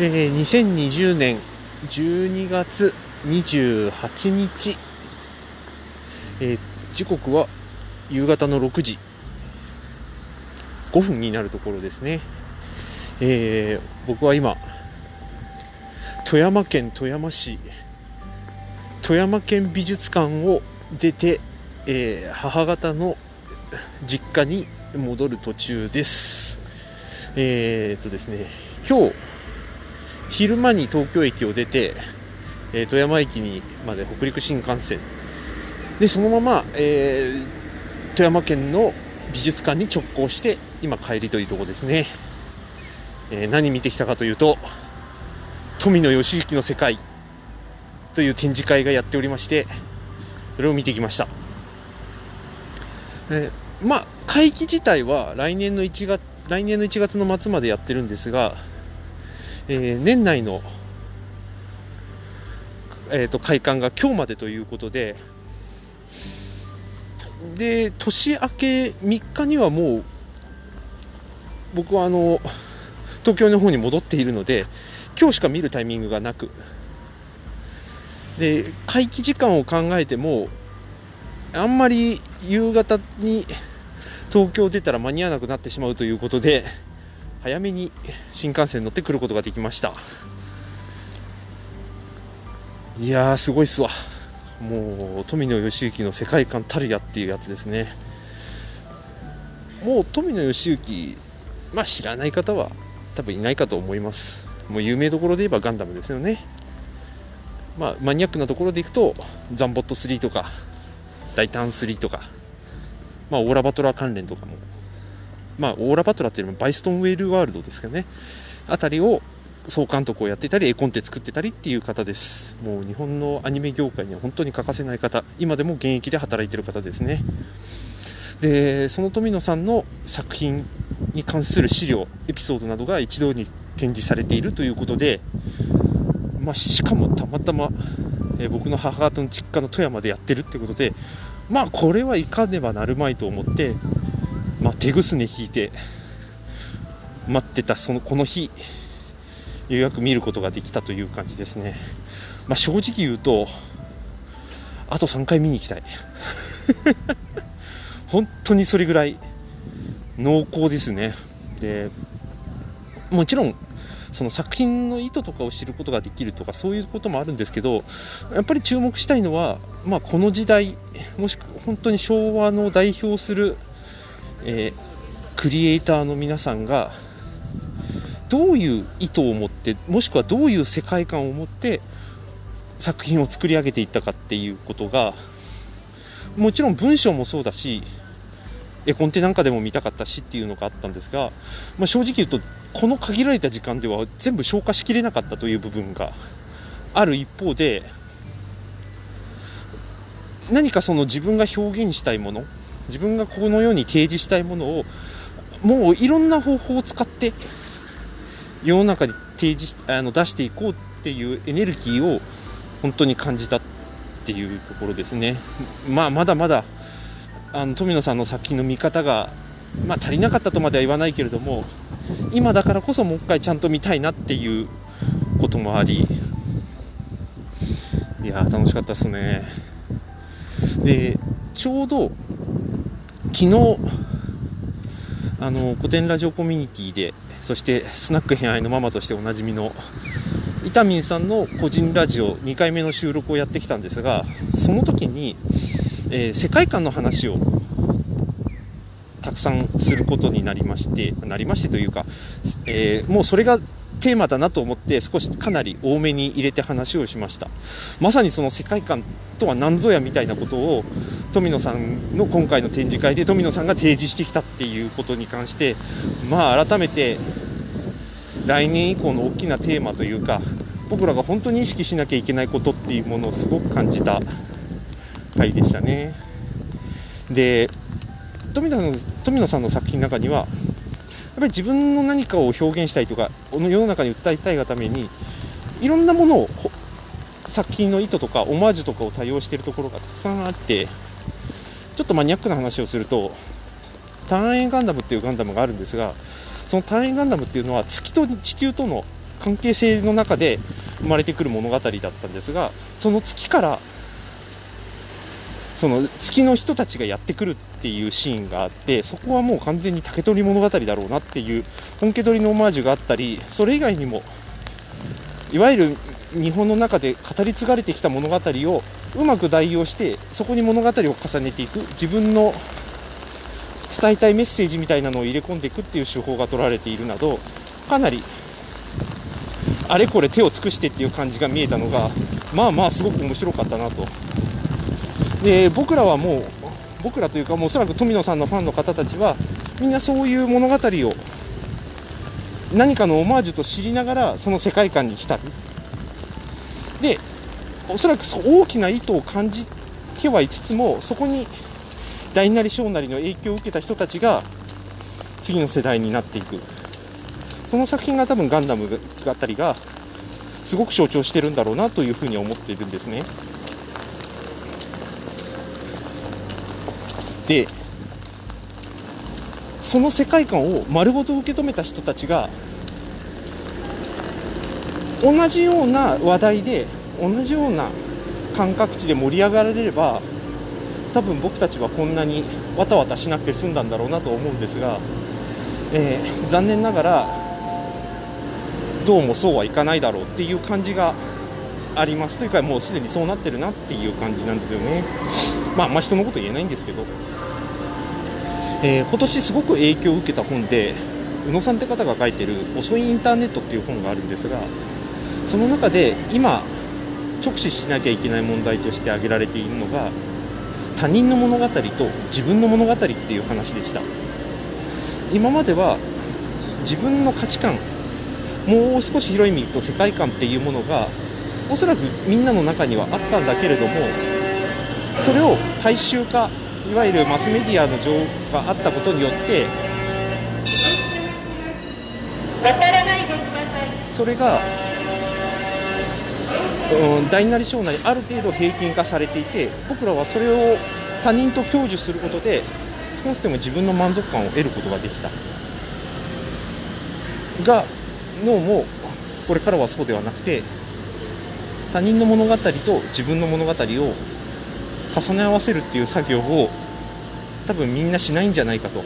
えー、2020年12月28日、えー、時刻は夕方の6時5分になるところですね、えー、僕は今富山県富山市富山県美術館を出て、えー、母方の実家に戻る途中です。えー、っとですね今日昼間に東京駅を出て、えー、富山駅にまで北陸新幹線。でそのまま、えー、富山県の美術館に直行して今帰りというとこですね、えー、何見てきたかというと富野義行の世界という展示会がやっておりましてそれを見てきました、えー、まあ会期自体は来年の1月来年の1月の末までやってるんですがえー、年内の、えーと、開館が今日までということでで年明け3日にはもう僕はあの東京の方に戻っているので今日しか見るタイミングがなくで会期時間を考えてもあんまり夕方に東京出たら間に合わなくなってしまうということで早めに新幹線乗ってくることができました。いやーすごいっすわ。もう富野義行の世界観たるやっていうやつですね。もう富野義行まあ知らない方は多分いないかと思います。もう有名どころで言えばガンダムですよね。まあマニアックなところでいくとザンボット3とか大胆3とかまあオーラバトラー関連とかもまあ、オーラ・バトラーっていうのはバイストンウェールワールドですけどね、あたりを総監督をやっていたり、絵コンテ作ってたりっていう方です。もう日本のアニメ業界には本当に欠かせない方、今でも現役で働いてる方ですね。で、その富野さんの作品に関する資料、エピソードなどが一堂に展示されているということで、まあ、しかもたまたま、え、僕の母方の実家の富山でやってるってことで、まあ、これはいかねばなるまいと思って、まあ、手ぐすね引いて待ってたそのこの日ようやく見ることができたという感じですね、まあ、正直言うとあと3回見に行きたい。本当にそれぐらい濃厚ですね。でもちろんその作品の意図とかを知ることができるとかそういうこともあるんですけどやっぱり注目したいのは、まあ、この時代もしくは本当に昭和の代表するえー、クリエイターの皆さんがどういう意図を持ってもしくはどういう世界観を持って作品を作り上げていったかっていうことがもちろん文章もそうだし絵コンテなんかでも見たかったしっていうのがあったんですが、まあ、正直言うとこの限られた時間では全部消化しきれなかったという部分がある一方で何かその自分が表現したいもの自分がこのように提示したいものをもういろんな方法を使って世の中に提示しあの出していこうっていうエネルギーを本当に感じたっていうところですね。まあ、まだまだあの富野さんの作品の見方が、まあ、足りなかったとまでは言わないけれども今だからこそもう一回ちゃんと見たいなっていうこともありいや楽しかったですね。でちょうど昨日あの古典ラジオコミュニティでそしてスナック偏愛のママとしておなじみの伊丹民さんの個人ラジオ2回目の収録をやってきたんですがその時に、えー、世界観の話をたくさんすることになりましてなりましてというか、えー、もうそれがテーマだなと思って少しかなり多めに入れて話をしました。まさにその世界観とは何ぞやみたいなことを富野さんの今回の展示会で富野さんが提示してきたっていうことに関してまあ改めて来年以降の大きなテーマというか僕らが本当に意識しなきゃいけないことっていうものをすごく感じた回でしたね。で富野富野さんの作品の中にはやっぱり自分の何かを表現したいとか世の中に訴えたいがためにいろんなものを作品の意図とかオマージュとかを多用しているところがたくさんあってちょっとマニアックな話をするとターンエンガンダムっていうガンダムがあるんですがそのターンエンガンダムっていうのは月と地球との関係性の中で生まれてくる物語だったんですがその月からその月の人たちがやってくるっていうシーンがあってそこはもう完全に竹取物語だろうなっていう本家取りのオマージュがあったりそれ以外にもいわゆる日本の中で語り継がれてきた物語をうまく代用してそこに物語を重ねていく自分の伝えたいメッセージみたいなのを入れ込んでいくっていう手法が取られているなどかなりあれこれ手を尽くしてっていう感じが見えたのがまあまあすごく面白かったなとで僕らはもう僕らというかもうおそらく富野さんのファンの方たちはみんなそういう物語を何かのオマージュと知りながらその世界観に浸るでおそらく大きな意図を感じてはいつつもそこに大なり小なりの影響を受けた人たちが次の世代になっていくその作品が多分ガンダムあたりがすごく象徴してるんだろうなというふうに思っているんですね。でその世界観を丸ごと受け止めた人たちが同じような話題で同じような感覚値で盛り上がられれば多分僕たちはこんなにわたわたしなくて済んだんだろうなと思うんですが、えー、残念ながらどうもそうはいかないだろうっていう感じがあります。というかもうすでにそうなってるなっていう感じなんですよね。まああんま人のこと言えないんですけど、えー、今年すごく影響を受けた本で宇野さんって方が書いてる「遅いインターネット」っていう本があるんですがその中で今直視しなきゃいけない問題として挙げられているのが他人の物語と自分の物語っていう話でした。今までは自分の価値観もう少し広い意味と世界観っていうものがおそらくみんなの中にはあったんだけれどもそれを大衆化いわゆるマスメディアの情報があったことによってそれが、うん、大なり小なりある程度平均化されていて僕らはそれを他人と享受することで少なくとも自分の満足感を得ることができた。がのもこれからはそうではなくて他人の物語と自分の物語を重ね合わせるっていう作業を多分みんなしないんじゃないかと。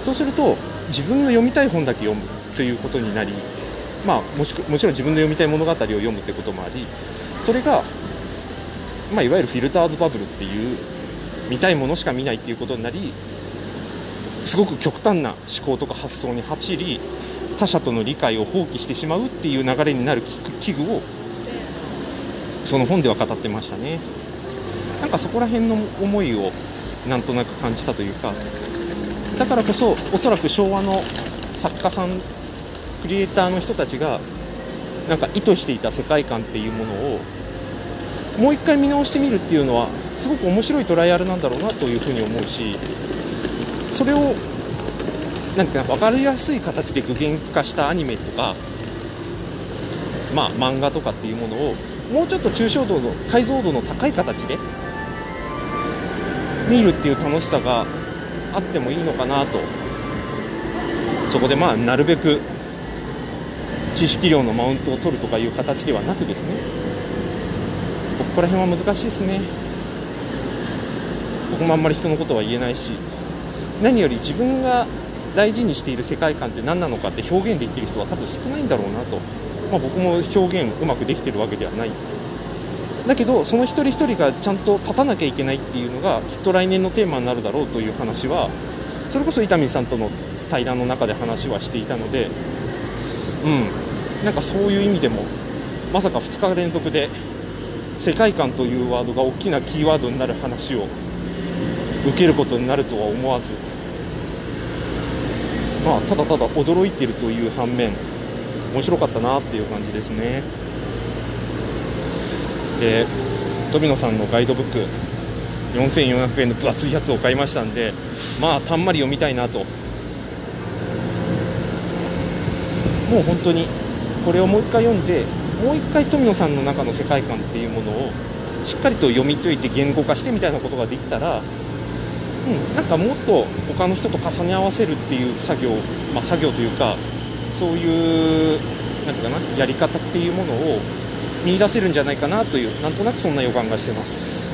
そうすると自分の読みたい本だけ読むということになりまあもしもちろん自分の読みたい物語を読むってこともありそれが、まあ、いわゆるフィルターズバブルっていう見たいものしか見ないっていうことになりすごく極端な思考とか発想に走り他者との理解を放棄してしまうっていう流れになる器具をその本では語ってましたね。なんかそこら辺の思いをなんとなく感じたというかだからこそおそらく昭和の作家さんクリエイターの人たちがなんか意図していた世界観っていうものをもう一回見直してみるっていうのはすごく面白いトライアルなんだろうなというふうに思うしそれをなんか分かりやすい形で具現化したアニメとかまあ漫画とかっていうものをもうちょっと抽象度の解像度の高い形で見るっていう楽しさがあってもいいのかなとそこでまあなるべく知識量のマウントを取るとかいう形ではなくですね。ここら辺は難しいですね。僕もあんまり人のことは言えないし。何より自分が大事にしている世界観って何なのかって表現できる人は多分少ないんだろうなと、まあ、僕も表現うまくできてるわけではない。だけどその一人一人がちゃんと立たなきゃいけないっていうのがきっと来年のテーマになるだろうという話はそれこそ伊丹さんとの対談の中で話はしていたのでうん。なんかそういう意味でもまさか2日連続で世界観というワードが大きなキーワードになる話を受けることになるとは思わず。まあただただ驚いているという反面面白かったなっていう感じですね。で富野さんのガイドブック4400円の分厚いやつを買いましたんでまあたんまり読みたいなと。もう本当にこれをもう一回読んでもう一回富野さんの中の世界観っていうものをしっかりと読み解いて言語化してみたいなことができたらうん、なんかもっと他の人と重ね合わせるっていう作業、まあ、作業というかそういうなんていうかなやり方っていうものを見いだせるんじゃないかなというなんとなくそんな予感がしてます。